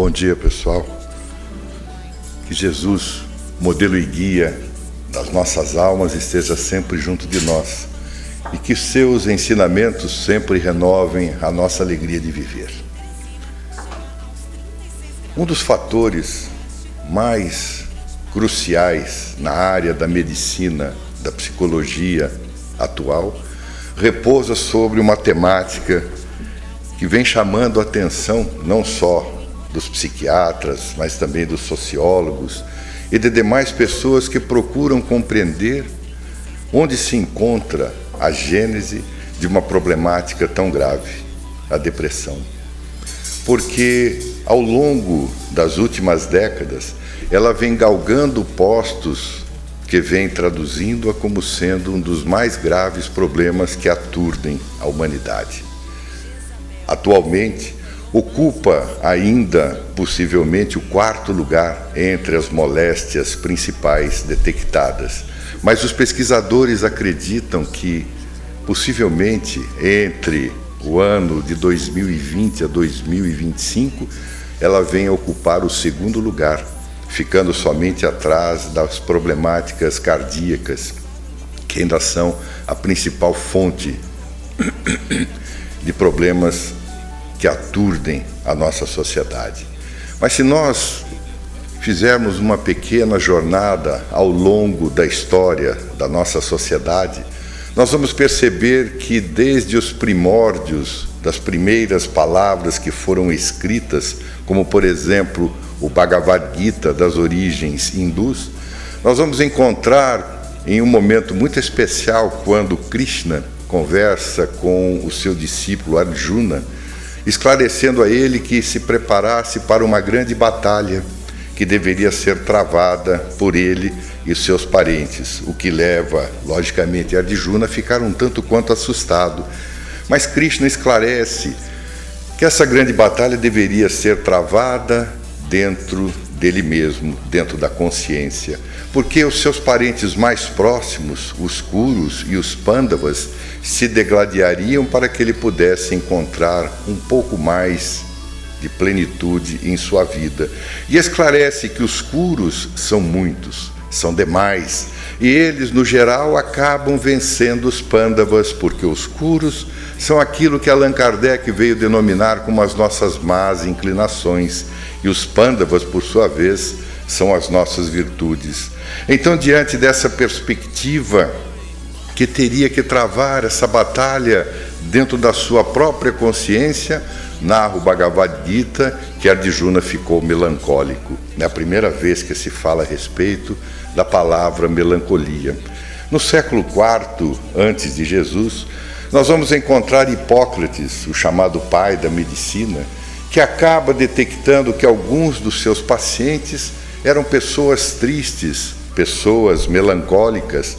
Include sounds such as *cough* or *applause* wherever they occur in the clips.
Bom dia, pessoal. Que Jesus, modelo e guia das nossas almas, esteja sempre junto de nós e que seus ensinamentos sempre renovem a nossa alegria de viver. Um dos fatores mais cruciais na área da medicina, da psicologia atual, repousa sobre uma temática que vem chamando a atenção não só dos psiquiatras, mas também dos sociólogos e de demais pessoas que procuram compreender onde se encontra a gênese de uma problemática tão grave, a depressão. Porque ao longo das últimas décadas, ela vem galgando postos que vem traduzindo-a como sendo um dos mais graves problemas que aturdem a humanidade. Atualmente, ocupa ainda possivelmente o quarto lugar entre as moléstias principais detectadas. Mas os pesquisadores acreditam que possivelmente entre o ano de 2020 a 2025 ela venha ocupar o segundo lugar, ficando somente atrás das problemáticas cardíacas, que ainda são a principal fonte *coughs* de problemas que aturdem a nossa sociedade. Mas se nós fizermos uma pequena jornada ao longo da história da nossa sociedade, nós vamos perceber que desde os primórdios das primeiras palavras que foram escritas, como por exemplo o Bhagavad Gita das origens hindus, nós vamos encontrar em um momento muito especial quando Krishna conversa com o seu discípulo Arjuna esclarecendo a ele que se preparasse para uma grande batalha que deveria ser travada por ele e seus parentes, o que leva, logicamente, Arjuna a ficar um tanto quanto assustado. Mas Krishna esclarece que essa grande batalha deveria ser travada dentro dele mesmo, dentro da consciência, porque os seus parentes mais próximos, os Kurus e os Pandavas, se degladiariam para que ele pudesse encontrar um pouco mais de plenitude em sua vida. E esclarece que os Kurus são muitos, são demais, e eles, no geral, acabam vencendo os Pandavas, porque os Kurus são aquilo que Allan Kardec veio denominar como as nossas más inclinações, e os Pandavas, por sua vez, são as nossas virtudes. Então, diante dessa perspectiva, que teria que travar essa batalha dentro da sua própria consciência, narra o Bhagavad Gita que Arjuna ficou melancólico. É a primeira vez que se fala a respeito da palavra melancolia. No século IV antes de Jesus, nós vamos encontrar Hipócrates, o chamado pai da medicina, que acaba detectando que alguns dos seus pacientes eram pessoas tristes, pessoas melancólicas.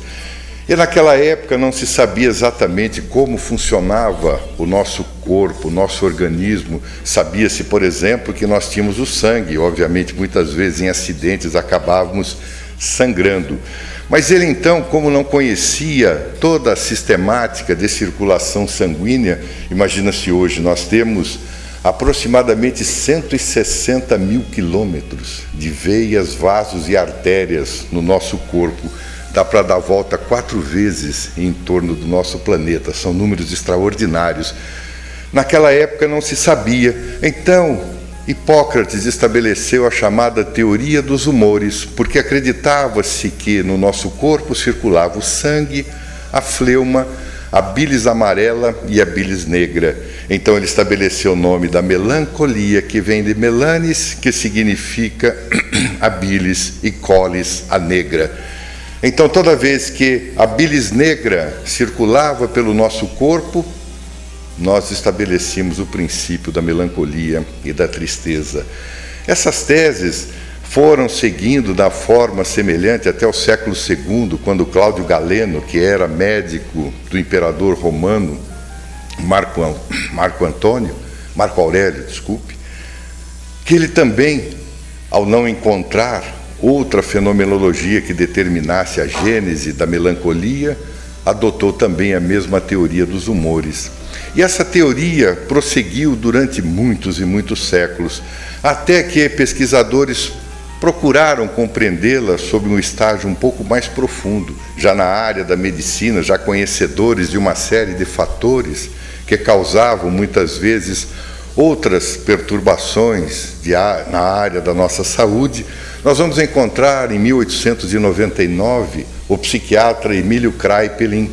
E naquela época não se sabia exatamente como funcionava o nosso corpo, o nosso organismo. Sabia-se, por exemplo, que nós tínhamos o sangue, obviamente, muitas vezes em acidentes acabávamos sangrando. Mas ele então, como não conhecia toda a sistemática de circulação sanguínea, imagina-se hoje, nós temos aproximadamente 160 mil quilômetros de veias, vasos e artérias no nosso corpo. Dá para dar volta quatro vezes em torno do nosso planeta, são números extraordinários. Naquela época não se sabia, então Hipócrates estabeleceu a chamada teoria dos humores, porque acreditava-se que no nosso corpo circulava o sangue, a fleuma, a bilis amarela e a bilis negra. Então ele estabeleceu o nome da melancolia, que vem de melanis, que significa *clears throat* a bilis, e colis, a negra. Então toda vez que a bilis negra circulava pelo nosso corpo, nós estabelecemos o princípio da melancolia e da tristeza. Essas teses foram seguindo da forma semelhante até o século II, quando Cláudio Galeno, que era médico do imperador romano Marco, Marco Antônio, Marco Aurélio, desculpe, que ele também, ao não encontrar outra fenomenologia que determinasse a gênese da melancolia, adotou também a mesma teoria dos humores. E essa teoria prosseguiu durante muitos e muitos séculos, até que pesquisadores procuraram compreendê-la sob um estágio um pouco mais profundo, já na área da medicina, já conhecedores de uma série de fatores que causavam muitas vezes outras perturbações de, na área da nossa saúde, nós vamos encontrar em 1899 o psiquiatra Emílio Kraepelin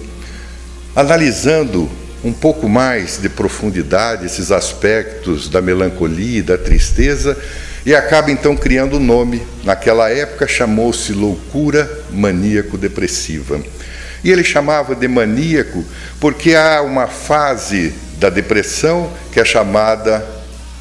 analisando um pouco mais de profundidade esses aspectos da melancolia e da tristeza e acaba então criando o um nome. Naquela época chamou-se loucura maníaco-depressiva. E ele chamava de maníaco porque há uma fase da depressão que é chamada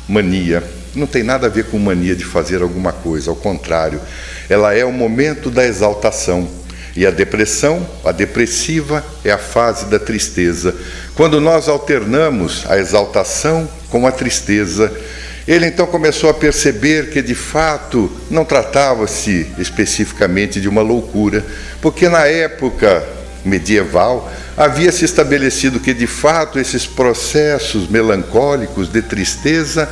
mania. Não tem nada a ver com mania de fazer alguma coisa, ao contrário, ela é o momento da exaltação. E a depressão, a depressiva, é a fase da tristeza. Quando nós alternamos a exaltação com a tristeza, ele então começou a perceber que de fato não tratava-se especificamente de uma loucura, porque na época medieval havia se estabelecido que de fato esses processos melancólicos de tristeza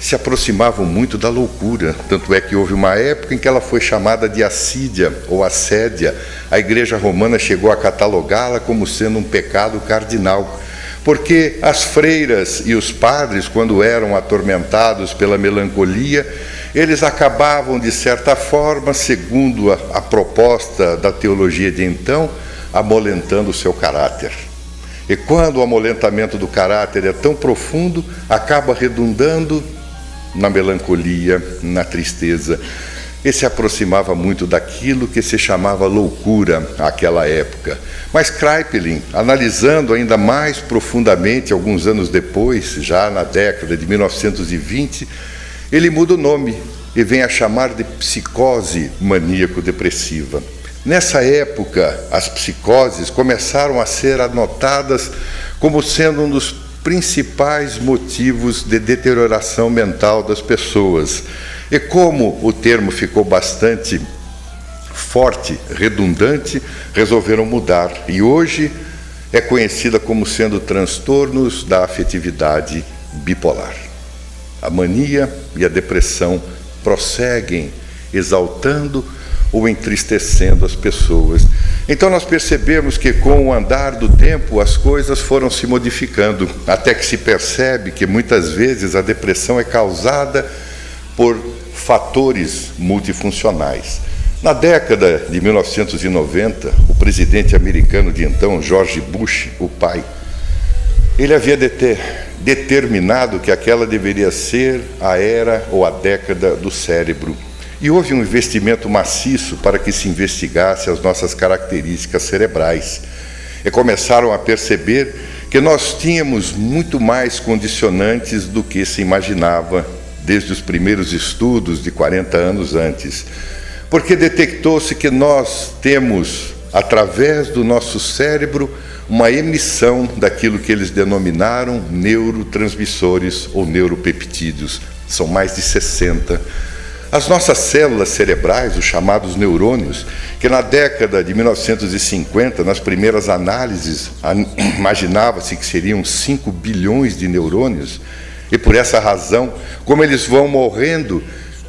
se aproximavam muito da loucura. Tanto é que houve uma época em que ela foi chamada de assídia ou assédia. A Igreja Romana chegou a catalogá-la como sendo um pecado cardinal. Porque as freiras e os padres, quando eram atormentados pela melancolia, eles acabavam, de certa forma, segundo a, a proposta da teologia de então, amolentando o seu caráter. E quando o amolentamento do caráter é tão profundo, acaba redundando na melancolia, na tristeza. E se aproximava muito daquilo que se chamava loucura àquela época. Mas Kraepelin, analisando ainda mais profundamente, alguns anos depois, já na década de 1920, ele muda o nome e vem a chamar de psicose maníaco-depressiva. Nessa época, as psicoses começaram a ser anotadas como sendo um dos principais motivos de deterioração mental das pessoas. E como o termo ficou bastante forte, redundante, resolveram mudar. E hoje é conhecida como sendo transtornos da afetividade bipolar. A mania e a depressão prosseguem exaltando ou entristecendo as pessoas. Então nós percebemos que com o andar do tempo as coisas foram se modificando, até que se percebe que muitas vezes a depressão é causada por fatores multifuncionais. Na década de 1990, o presidente americano de então, George Bush, o pai, ele havia determinado que aquela deveria ser a era ou a década do cérebro. E houve um investimento maciço para que se investigasse as nossas características cerebrais. E começaram a perceber que nós tínhamos muito mais condicionantes do que se imaginava desde os primeiros estudos de 40 anos antes. Porque detectou-se que nós temos, através do nosso cérebro, uma emissão daquilo que eles denominaram neurotransmissores ou neuropeptídeos. São mais de 60 as nossas células cerebrais, os chamados neurônios, que na década de 1950, nas primeiras análises, *clears throat* imaginava-se que seriam 5 bilhões de neurônios, e por essa razão, como eles vão morrendo,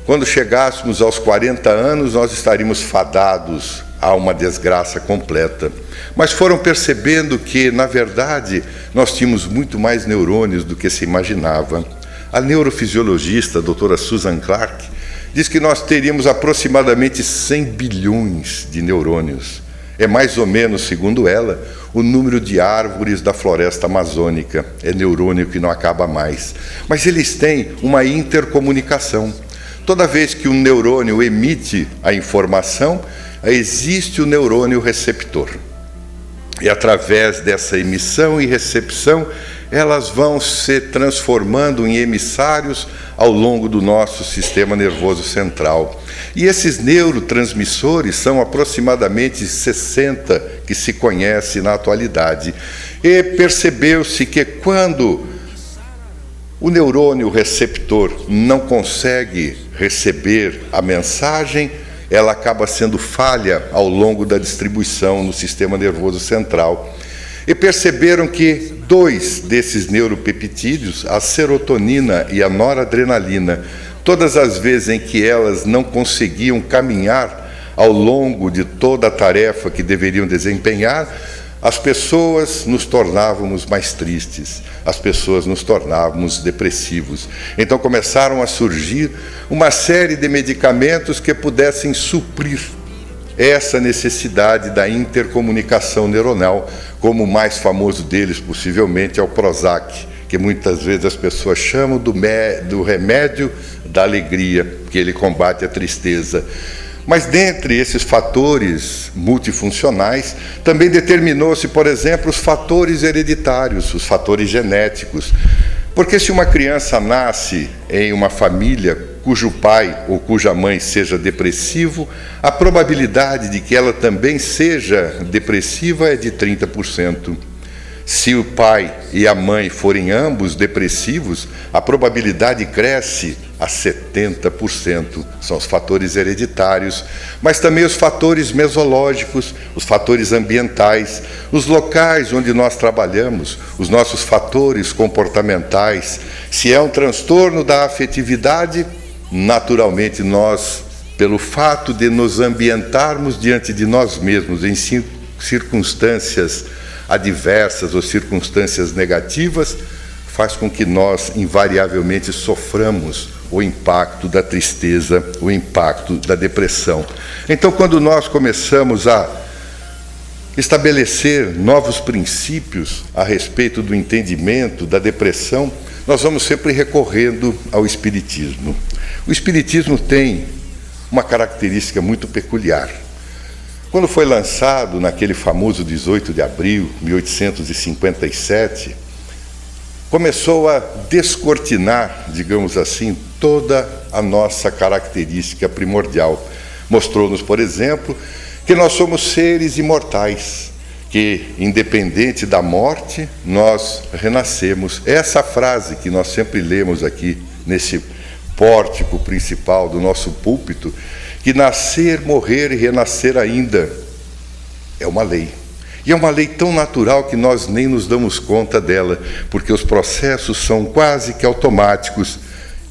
quando chegássemos aos 40 anos, nós estaríamos fadados a uma desgraça completa. Mas foram percebendo que, na verdade, nós tínhamos muito mais neurônios do que se imaginava. A neurofisiologista a doutora Susan Clark diz que nós teríamos aproximadamente 100 bilhões de neurônios. É mais ou menos, segundo ela, o número de árvores da floresta amazônica. É neurônio que não acaba mais. Mas eles têm uma intercomunicação. Toda vez que um neurônio emite a informação, existe o neurônio receptor. E através dessa emissão e recepção, elas vão se transformando em emissários ao longo do nosso sistema nervoso central. E esses neurotransmissores são aproximadamente 60 que se conhece na atualidade. E percebeu-se que quando o neurônio receptor não consegue receber a mensagem, ela acaba sendo falha ao longo da distribuição no sistema nervoso central. E perceberam que dois desses neuropeptídeos, a serotonina e a noradrenalina, todas as vezes em que elas não conseguiam caminhar ao longo de toda a tarefa que deveriam desempenhar, as pessoas nos tornávamos mais tristes, as pessoas nos tornávamos depressivos. Então começaram a surgir uma série de medicamentos que pudessem suprir essa necessidade da intercomunicação neuronal, como o mais famoso deles possivelmente é o Prozac, que muitas vezes as pessoas chamam do, do remédio da alegria, que ele combate a tristeza. Mas dentre esses fatores multifuncionais, também determinou-se, por exemplo, os fatores hereditários, os fatores genéticos. Porque se uma criança nasce em uma família cujo pai ou cuja mãe seja depressivo, a probabilidade de que ela também seja depressiva é de 30%. Se o pai e a mãe forem ambos depressivos, a probabilidade cresce a 70%. São os fatores hereditários, mas também os fatores mesológicos, os fatores ambientais, os locais onde nós trabalhamos, os nossos fatores comportamentais. Se é um transtorno da afetividade, naturalmente nós, pelo fato de nos ambientarmos diante de nós mesmos em circunstâncias adversas ou circunstâncias negativas, faz com que nós invariavelmente soframos o impacto da tristeza, o impacto da depressão. Então, quando nós começamos a estabelecer novos princípios a respeito do entendimento da depressão, nós vamos sempre recorrendo ao Espiritismo. O Espiritismo tem uma característica muito peculiar. Quando foi lançado naquele famoso 18 de abril de 1857, começou a descortinar, digamos assim, toda a nossa característica primordial. Mostrou-nos, por exemplo, que nós somos seres imortais, que, independente da morte, nós renascemos. Essa frase que nós sempre lemos aqui nesse pórtico principal do nosso púlpito, que nascer, morrer e renascer ainda é uma lei. E é uma lei tão natural que nós nem nos damos conta dela, porque os processos são quase que automáticos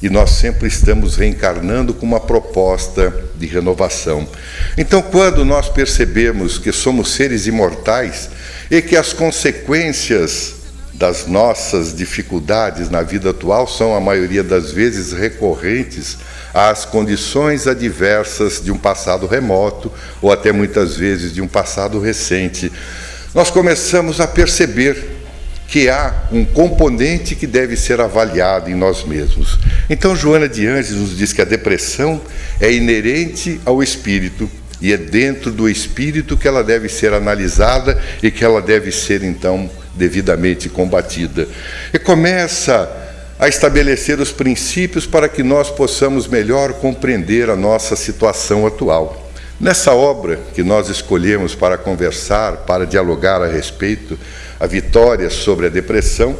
e nós sempre estamos reencarnando com uma proposta de renovação. Então, quando nós percebemos que somos seres imortais e que as consequências das nossas dificuldades na vida atual são, a maioria das vezes, recorrentes às condições adversas de um passado remoto ou até muitas vezes de um passado recente. Nós começamos a perceber que há um componente que deve ser avaliado em nós mesmos. Então, Joana de Anjos nos diz que a depressão é inerente ao espírito e é dentro do espírito que ela deve ser analisada e que ela deve ser, então, devidamente combatida. E começa a estabelecer os princípios para que nós possamos melhor compreender a nossa situação atual. Nessa obra que nós escolhemos para conversar, para dialogar a respeito, a vitória sobre a depressão,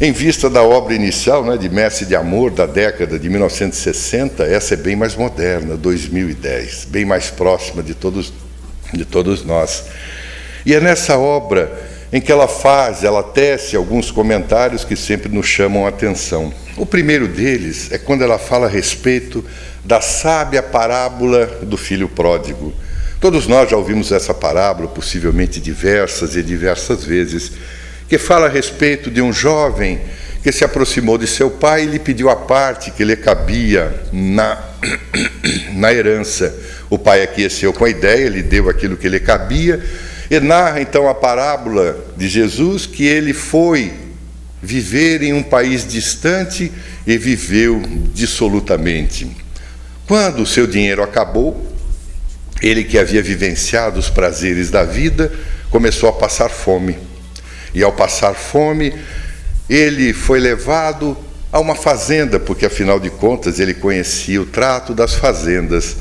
em vista da obra inicial, né, de Mestre de Amor, da década de 1960, essa é bem mais moderna, 2010, bem mais próxima de todos, de todos nós. E é nessa obra em que ela faz, ela tece alguns comentários que sempre nos chamam a atenção. O primeiro deles é quando ela fala a respeito da sábia parábola do filho pródigo. Todos nós já ouvimos essa parábola, possivelmente diversas e diversas vezes, que fala a respeito de um jovem que se aproximou de seu pai e lhe pediu a parte que lhe cabia na, *coughs* na herança. O pai aqueceu com a ideia, lhe deu aquilo que lhe cabia, e narra então a parábola de Jesus que ele foi viver em um país distante e viveu dissolutamente. Quando o seu dinheiro acabou, ele que havia vivenciado os prazeres da vida começou a passar fome. E ao passar fome, ele foi levado a uma fazenda, porque afinal de contas ele conhecia o trato das fazendas.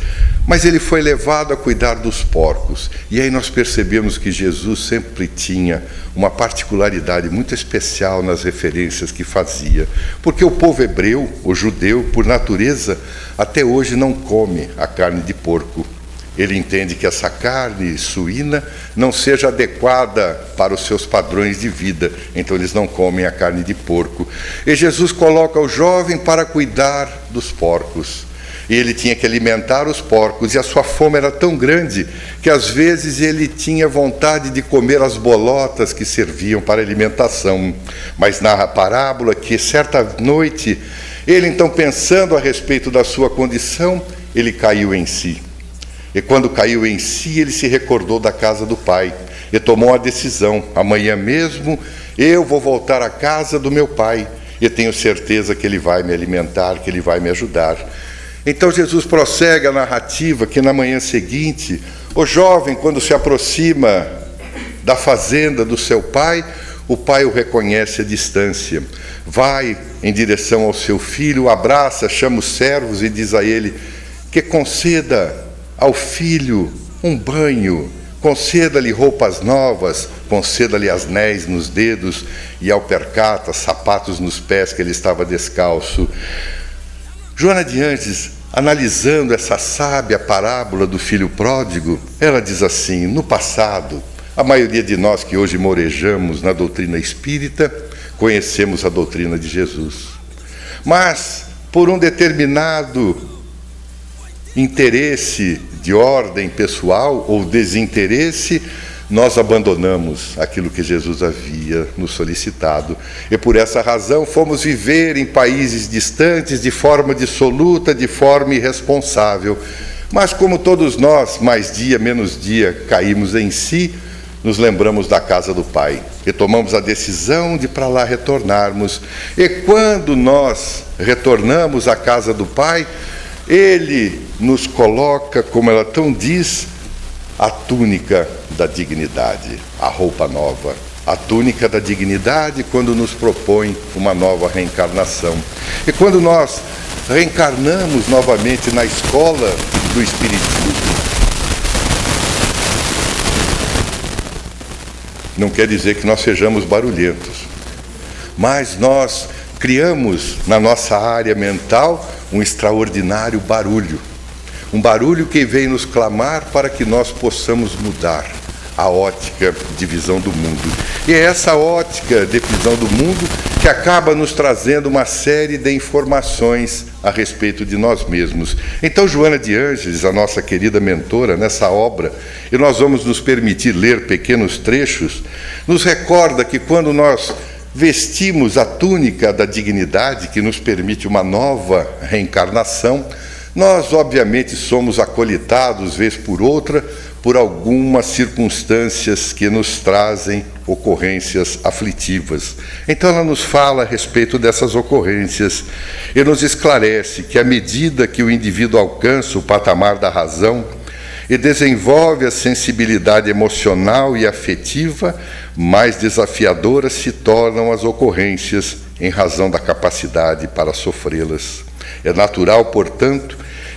Mas ele foi levado a cuidar dos porcos. E aí nós percebemos que Jesus sempre tinha uma particularidade muito especial nas referências que fazia. Porque o povo hebreu, o judeu, por natureza, até hoje não come a carne de porco. ele entende que essa carne suína não seja adequada para os seus padrões de vida, então eles não comem a carne de porco. E Jesus coloca o jovem para cuidar dos porcos. E ele tinha que alimentar os porcos, e a sua fome era tão grande que às vezes ele tinha vontade de comer as bolotas que serviam para alimentação. Mas narra a parábola que certa noite, ele então pensando a respeito da sua condição, ele caiu em si. E quando caiu em si, ele se recordou da casa do pai e tomou a decisão: amanhã mesmo eu vou voltar à casa do meu pai e tenho certeza que ele vai me alimentar, que ele vai me ajudar. Então Jesus prossegue a narrativa que na manhã seguinte, o jovem, quando se aproxima da fazenda do seu pai, o pai o reconhece à distância. Vai em direção ao seu filho, abraça, chama os servos e diz a ele que conceda ao filho um banho, conceda-lhe roupas novas, conceda-lhe anéis nos dedos e ao percata sapatos nos pés que ele estava descalço. Joana de Antes, analisando essa sábia parábola do filho pródigo, ela diz assim: no passado, a maioria de nós que hoje morejamos na doutrina espírita, conhecemos a doutrina de Jesus. Mas, por um determinado interesse de ordem pessoal ou desinteresse, nós abandonamos aquilo que Jesus havia nos solicitado. E por essa razão fomos viver em países distantes de forma dissoluta, de forma irresponsável. Mas como todos nós, mais dia menos dia, caímos em si, nos lembramos da casa do Pai e tomamos a decisão de para lá retornarmos. E quando nós retornamos à casa do Pai, ele nos coloca, como ela tão diz, a túnica da dignidade, a roupa nova. A túnica da dignidade quando nos propõe uma nova reencarnação. E quando nós reencarnamos novamente na escola do Espiritismo, não quer dizer que nós sejamos barulhentos, mas nós criamos na nossa área mental um extraordinário barulho. Um barulho que vem nos clamar para que nós possamos mudar a ótica de visão do mundo. E é essa ótica de visão do mundo que acaba nos trazendo uma série de informações a respeito de nós mesmos. Então, Joana de Ângeles, a nossa querida mentora nessa obra, e nós vamos nos permitir ler pequenos trechos, nos recorda que quando nós vestimos a túnica da dignidade que nos permite uma nova reencarnação, nós, obviamente, somos acolitados, vez por outra, por algumas circunstâncias que nos trazem ocorrências aflitivas. Então, ela nos fala a respeito dessas ocorrências e nos esclarece que, à medida que o indivíduo alcança o patamar da razão, e desenvolve a sensibilidade emocional e afetiva, mais desafiadoras se tornam as ocorrências em razão da capacidade para sofrê-las. É natural, portanto,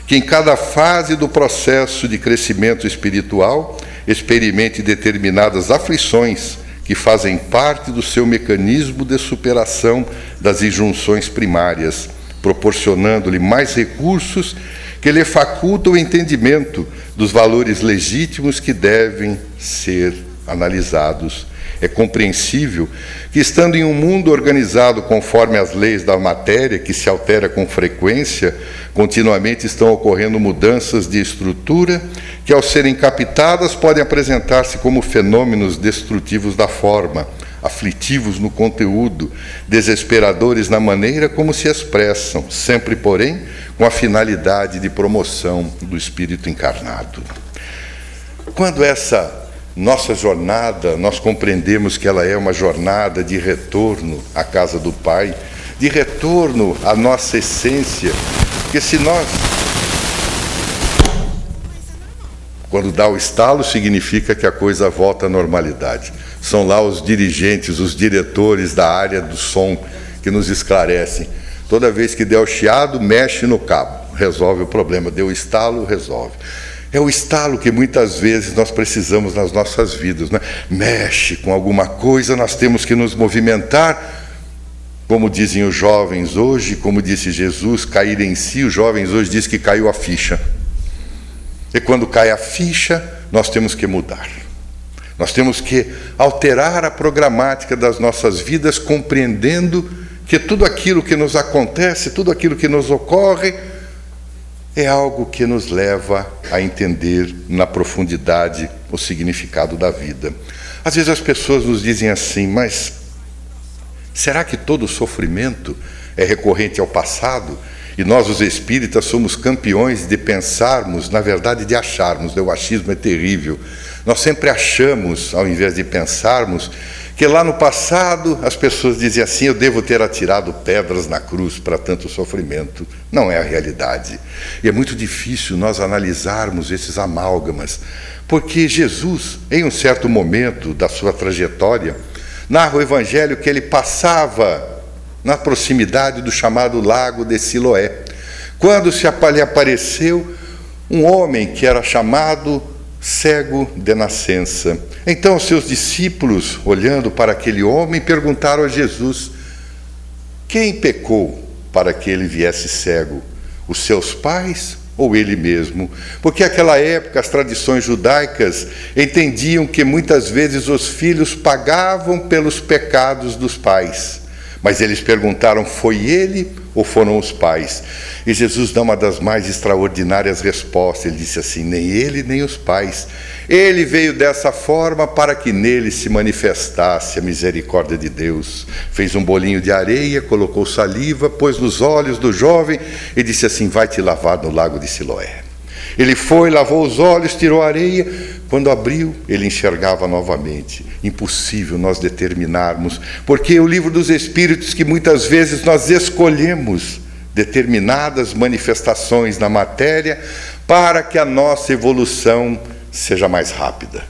que em cada fase do processo de crescimento espiritual experimente determinadas aflições que fazem parte do seu mecanismo de superação das injunções primárias, proporcionando-lhe mais recursos que lhe facultam o entendimento dos valores legítimos que devem ser analisados. É compreensível que, estando em um mundo organizado conforme as leis da matéria, que se altera com frequência, continuamente estão ocorrendo mudanças de estrutura que, ao serem captadas, podem apresentar-se como fenômenos destrutivos da forma aflitivos no conteúdo, desesperadores na maneira como se expressam, sempre, porém, com a finalidade de promoção do espírito encarnado. Quando essa nossa jornada, nós compreendemos que ela é uma jornada de retorno à casa do Pai, de retorno à nossa essência, porque se nós quando dá o estalo, significa que a coisa volta à normalidade. São lá os dirigentes, os diretores da área do som que nos esclarecem. Toda vez que der o chiado, mexe no cabo, resolve o problema. Deu o estalo, resolve. É o estalo que muitas vezes nós precisamos nas nossas vidas. Né? Mexe com alguma coisa, nós temos que nos movimentar. Como dizem os jovens hoje, como disse Jesus, cair em si, os jovens hoje dizem que caiu a ficha. E quando cai a ficha, nós temos que mudar. Nós temos que alterar a programática das nossas vidas, compreendendo que tudo aquilo que nos acontece, tudo aquilo que nos ocorre, é algo que nos leva a entender na profundidade o significado da vida. Às vezes as pessoas nos dizem assim, mas será que todo sofrimento é recorrente ao passado? E nós, os espíritas, somos campeões de pensarmos, na verdade, de acharmos. O achismo é terrível. Nós sempre achamos, ao invés de pensarmos, que lá no passado as pessoas diziam assim: eu devo ter atirado pedras na cruz para tanto sofrimento. Não é a realidade. E é muito difícil nós analisarmos esses amálgamas, porque Jesus, em um certo momento da sua trajetória, narra o Evangelho que ele passava na proximidade do chamado Lago de Siloé. Quando se lhe apareceu um homem que era chamado cego de nascença. Então os seus discípulos, olhando para aquele homem, perguntaram a Jesus: Quem pecou para que ele viesse cego? Os seus pais ou ele mesmo? Porque naquela época as tradições judaicas entendiam que muitas vezes os filhos pagavam pelos pecados dos pais. Mas eles perguntaram: foi ele ou foram os pais? E Jesus dá uma das mais extraordinárias respostas. Ele disse assim: nem ele, nem os pais. Ele veio dessa forma para que nele se manifestasse a misericórdia de Deus. Fez um bolinho de areia, colocou saliva, pôs nos olhos do jovem e disse assim: vai te lavar no lago de Siloé. Ele foi, lavou os olhos, tirou a areia. Quando abriu, ele enxergava novamente. Impossível nós determinarmos, porque o livro dos Espíritos, que muitas vezes nós escolhemos determinadas manifestações na matéria para que a nossa evolução seja mais rápida.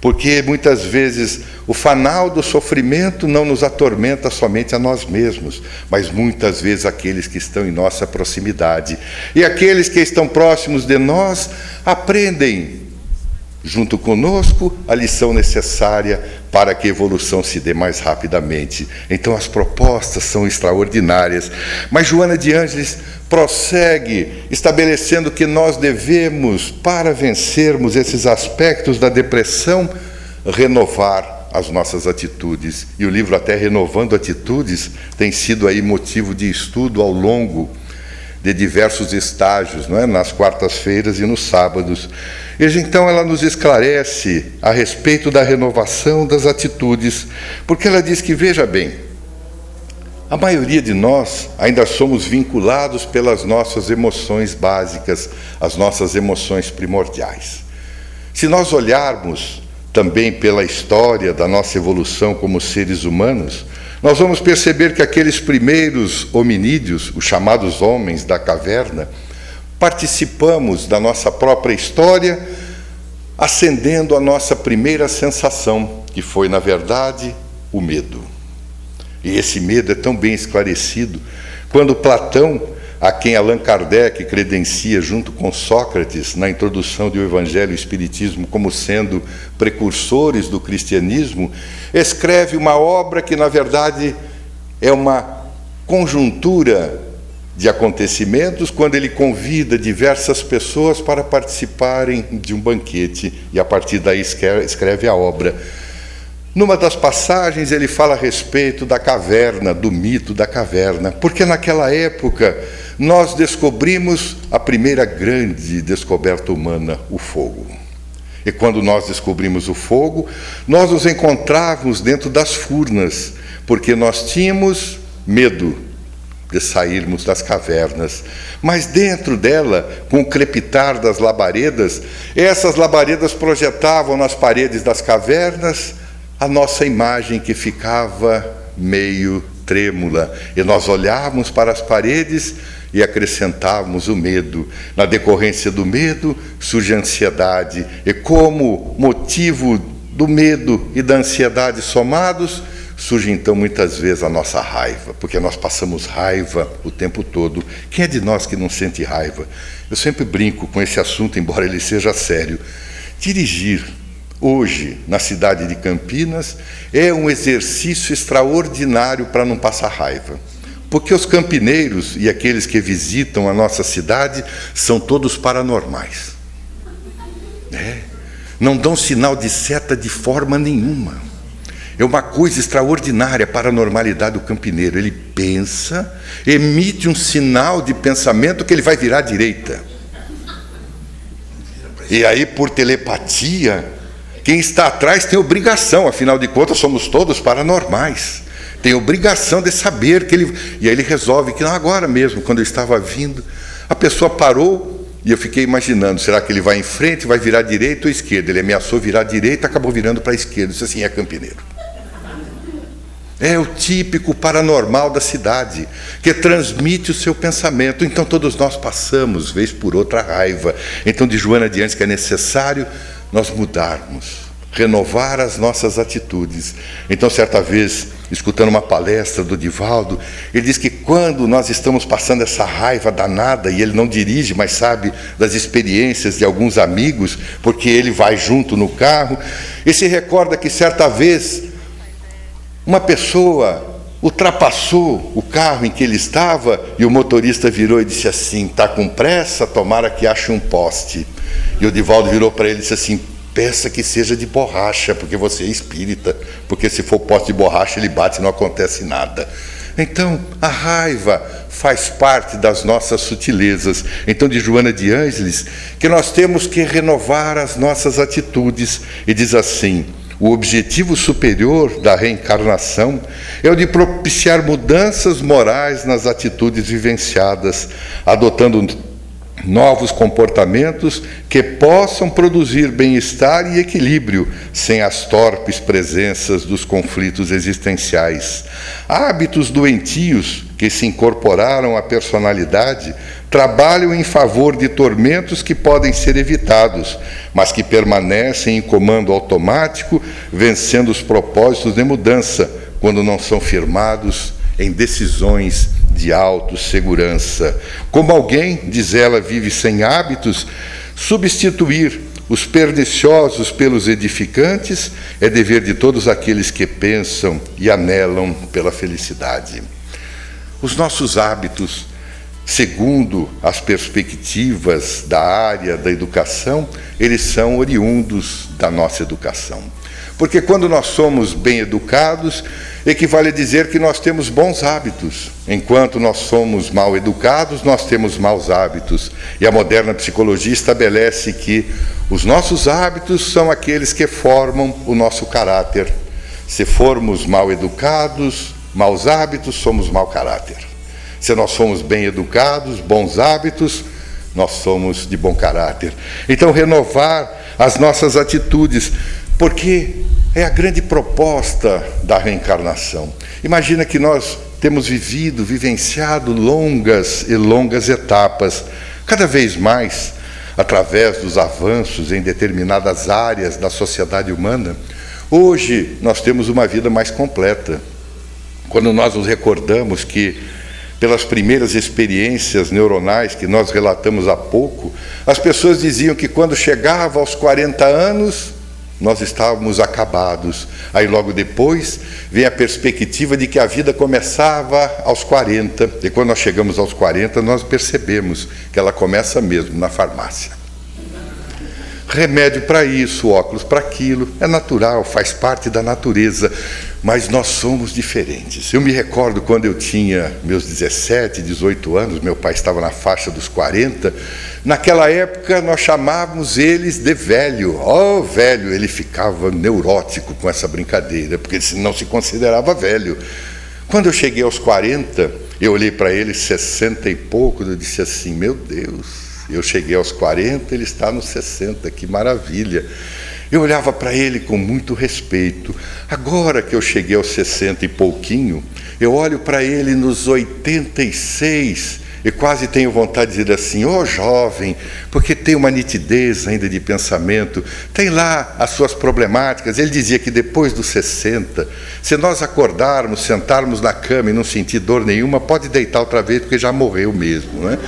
Porque muitas vezes o fanal do sofrimento não nos atormenta somente a nós mesmos, mas muitas vezes aqueles que estão em nossa proximidade. E aqueles que estão próximos de nós aprendem, junto conosco, a lição necessária para que a evolução se dê mais rapidamente. Então as propostas são extraordinárias. Mas Joana de Ângeles prossegue estabelecendo que nós devemos, para vencermos esses aspectos da depressão, renovar as nossas atitudes. E o livro até Renovando Atitudes tem sido aí motivo de estudo ao longo de diversos estágios, não é? nas quartas-feiras e nos sábados. E então ela nos esclarece a respeito da renovação das atitudes, porque ela diz que, veja bem, a maioria de nós ainda somos vinculados pelas nossas emoções básicas, as nossas emoções primordiais. Se nós olharmos também pela história da nossa evolução como seres humanos, nós vamos perceber que aqueles primeiros hominídeos, os chamados homens da caverna, participamos da nossa própria história, acendendo a nossa primeira sensação, que foi, na verdade, o medo. E esse medo é tão bem esclarecido quando Platão, a quem Allan Kardec credencia junto com Sócrates na introdução do Evangelho e Espiritismo como sendo precursores do cristianismo, escreve uma obra que na verdade é uma conjuntura de acontecimentos quando ele convida diversas pessoas para participarem de um banquete e a partir daí escreve a obra. Numa das passagens, ele fala a respeito da caverna, do mito da caverna, porque naquela época nós descobrimos a primeira grande descoberta humana, o fogo. E quando nós descobrimos o fogo, nós nos encontrávamos dentro das furnas, porque nós tínhamos medo de sairmos das cavernas. Mas dentro dela, com o crepitar das labaredas, essas labaredas projetavam nas paredes das cavernas a nossa imagem que ficava meio trêmula, e nós olhávamos para as paredes e acrescentávamos o medo. Na decorrência do medo surge a ansiedade, e como motivo do medo e da ansiedade somados, surge então muitas vezes a nossa raiva, porque nós passamos raiva o tempo todo. Quem é de nós que não sente raiva? Eu sempre brinco com esse assunto, embora ele seja sério. Dirigir hoje na cidade de Campinas é um exercício extraordinário para não passar raiva. Porque os campineiros e aqueles que visitam a nossa cidade são todos paranormais. É, não dão sinal de seta de forma nenhuma. É uma coisa extraordinária a normalidade do campineiro. Ele pensa, emite um sinal de pensamento que ele vai virar à direita. E aí, por telepatia, quem está atrás tem obrigação, afinal de contas, somos todos paranormais. Tem obrigação de saber que ele. E aí ele resolve que não, agora mesmo, quando eu estava vindo, a pessoa parou e eu fiquei imaginando: será que ele vai em frente, vai virar direita ou esquerda? Ele ameaçou virar direita, acabou virando para a esquerda. Isso assim é campineiro. É o típico paranormal da cidade, que transmite o seu pensamento. Então todos nós passamos, vez por outra, raiva. Então, de Joana diante, que é necessário nós mudarmos, renovar as nossas atitudes. Então, certa vez, escutando uma palestra do Divaldo, ele diz que quando nós estamos passando essa raiva danada, e ele não dirige, mas sabe das experiências de alguns amigos, porque ele vai junto no carro, e se recorda que certa vez uma pessoa ultrapassou o carro em que ele estava e o motorista virou e disse assim: "Tá com pressa? Tomara que ache um poste". E o Divaldo virou para ele e disse assim: "Peça que seja de borracha, porque você é espírita, porque se for poste de borracha ele bate e não acontece nada". Então, a raiva faz parte das nossas sutilezas. Então, de Joana de Ângeles, que nós temos que renovar as nossas atitudes. E diz assim: o objetivo superior da reencarnação é o de propiciar mudanças morais nas atitudes vivenciadas, adotando novos comportamentos que possam produzir bem-estar e equilíbrio sem as torpes presenças dos conflitos existenciais. Hábitos doentios que se incorporaram à personalidade trabalham em favor de tormentos que podem ser evitados, mas que permanecem em comando automático, vencendo os propósitos de mudança, quando não são firmados em decisões de autossegurança. Como alguém, diz ela, vive sem hábitos, substituir os perniciosos pelos edificantes é dever de todos aqueles que pensam e anelam pela felicidade. Os nossos hábitos segundo as perspectivas da área da educação, eles são oriundos da nossa educação. Porque quando nós somos bem educados, equivale a dizer que nós temos bons hábitos. Enquanto nós somos mal educados, nós temos maus hábitos. E a moderna psicologia estabelece que os nossos hábitos são aqueles que formam o nosso caráter. Se formos mal educados, maus hábitos, somos mau caráter. Se nós somos bem educados, bons hábitos, nós somos de bom caráter. Então, renovar as nossas atitudes, porque é a grande proposta da reencarnação. Imagina que nós temos vivido, vivenciado longas e longas etapas, cada vez mais, através dos avanços em determinadas áreas da sociedade humana. Hoje nós temos uma vida mais completa. Quando nós nos recordamos que pelas primeiras experiências neuronais que nós relatamos há pouco, as pessoas diziam que quando chegava aos 40 anos, nós estávamos acabados. Aí logo depois vem a perspectiva de que a vida começava aos 40. E quando nós chegamos aos 40, nós percebemos que ela começa mesmo na farmácia. Remédio para isso, óculos para aquilo, é natural, faz parte da natureza mas nós somos diferentes. Eu me recordo quando eu tinha meus 17, 18 anos, meu pai estava na faixa dos 40, naquela época nós chamávamos eles de velho. Oh, velho, ele ficava neurótico com essa brincadeira, porque ele não se considerava velho. Quando eu cheguei aos 40, eu olhei para ele, 60 e pouco, eu disse assim: Meu Deus, eu cheguei aos 40, ele está nos 60, que maravilha. Eu olhava para ele com muito respeito. Agora que eu cheguei aos 60 e pouquinho, eu olho para ele nos 86 e quase tenho vontade de dizer assim: ó oh, jovem, porque tem uma nitidez ainda de pensamento, tem lá as suas problemáticas. Ele dizia que depois dos 60, se nós acordarmos, sentarmos na cama e não sentir dor nenhuma, pode deitar outra vez, porque já morreu mesmo. Não é?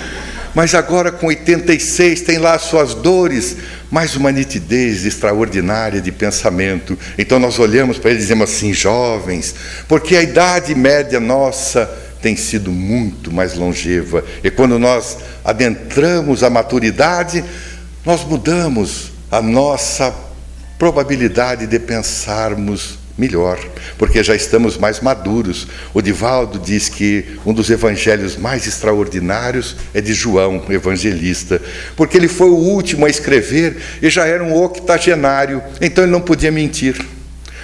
Mas agora com 86 tem lá as suas dores, mais uma nitidez extraordinária de pensamento. Então nós olhamos para ele e dizemos assim, jovens, porque a idade média nossa tem sido muito mais longeva. E quando nós adentramos a maturidade, nós mudamos a nossa probabilidade de pensarmos melhor, porque já estamos mais maduros. O Divaldo diz que um dos evangelhos mais extraordinários é de João, evangelista, porque ele foi o último a escrever e já era um octogenário, então ele não podia mentir.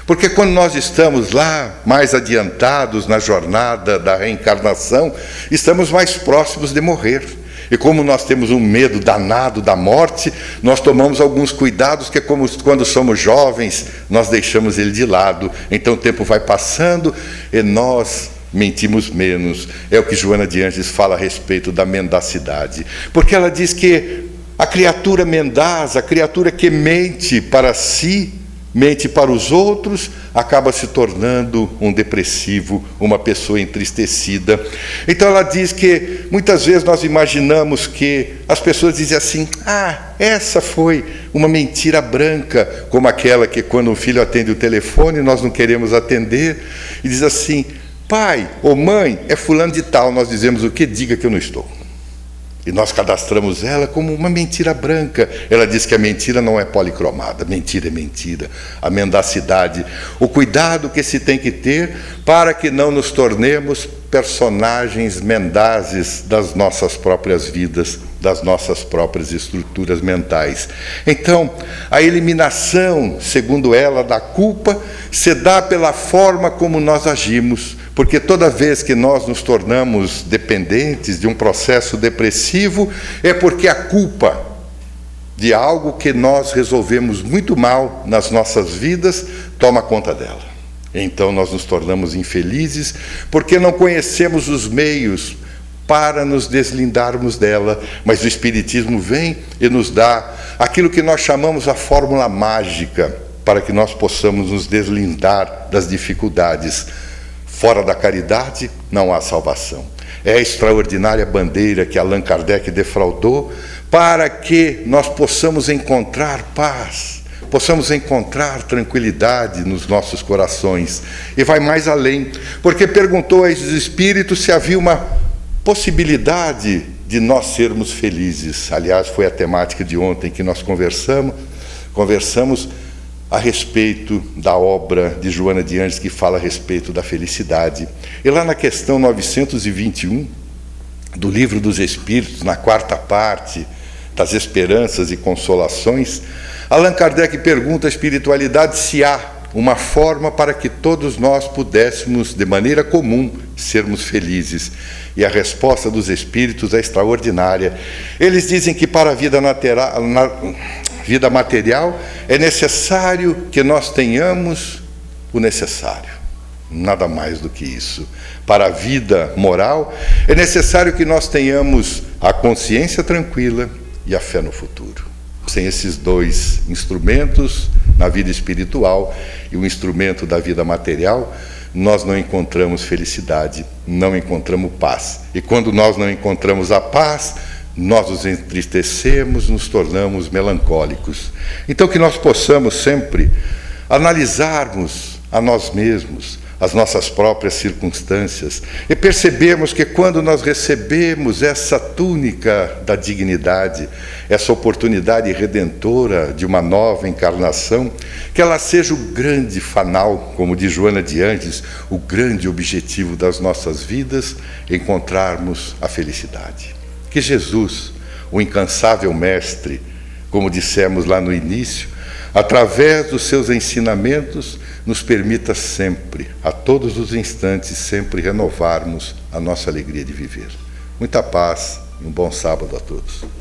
Porque quando nós estamos lá mais adiantados na jornada da reencarnação, estamos mais próximos de morrer. E como nós temos um medo danado da morte, nós tomamos alguns cuidados que, é como quando somos jovens, nós deixamos ele de lado. Então o tempo vai passando e nós mentimos menos. É o que Joana de Anjos fala a respeito da mendacidade. Porque ela diz que a criatura mendaz, a criatura que mente para si, mente para os outros, acaba se tornando um depressivo, uma pessoa entristecida. Então ela diz que muitas vezes nós imaginamos que as pessoas dizem assim: ah, essa foi uma mentira branca, como aquela que quando um filho atende o telefone nós não queremos atender, e diz assim: pai ou mãe, é fulano de tal, nós dizemos o que? Diga que eu não estou. E nós cadastramos ela como uma mentira branca. Ela diz que a mentira não é policromada, mentira é mentira. A mendacidade, o cuidado que se tem que ter para que não nos tornemos personagens mendazes das nossas próprias vidas, das nossas próprias estruturas mentais. Então, a eliminação, segundo ela, da culpa se dá pela forma como nós agimos porque toda vez que nós nos tornamos dependentes de um processo depressivo, é porque a culpa de algo que nós resolvemos muito mal nas nossas vidas toma conta dela. Então nós nos tornamos infelizes porque não conhecemos os meios para nos deslindarmos dela, mas o Espiritismo vem e nos dá aquilo que nós chamamos a fórmula mágica para que nós possamos nos deslindar das dificuldades Fora da caridade não há salvação. É a extraordinária bandeira que Allan Kardec defraudou para que nós possamos encontrar paz, possamos encontrar tranquilidade nos nossos corações. E vai mais além, porque perguntou a esses espíritos se havia uma possibilidade de nós sermos felizes. Aliás, foi a temática de ontem que nós conversamos, conversamos a respeito da obra de Joana de Anjos, que fala a respeito da felicidade. E lá na questão 921 do Livro dos Espíritos, na quarta parte das Esperanças e Consolações, Allan Kardec pergunta à espiritualidade se há uma forma para que todos nós pudéssemos, de maneira comum, sermos felizes. E a resposta dos espíritos é extraordinária. Eles dizem que para a vida natural, vida material, é necessário que nós tenhamos o necessário. Nada mais do que isso. Para a vida moral, é necessário que nós tenhamos a consciência tranquila e a fé no futuro. Sem esses dois instrumentos na vida espiritual e o instrumento da vida material, nós não encontramos felicidade, não encontramos paz. E quando nós não encontramos a paz, nós nos entristecemos, nos tornamos melancólicos. Então, que nós possamos sempre analisarmos a nós mesmos, as nossas próprias circunstâncias e percebermos que quando nós recebemos essa túnica da dignidade, essa oportunidade redentora de uma nova encarnação, que ela seja o grande fanal, como diz Joana de Andes, o grande objetivo das nossas vidas, encontrarmos a felicidade. Que Jesus, o incansável Mestre, como dissemos lá no início, através dos seus ensinamentos, nos permita sempre, a todos os instantes, sempre renovarmos a nossa alegria de viver. Muita paz e um bom sábado a todos.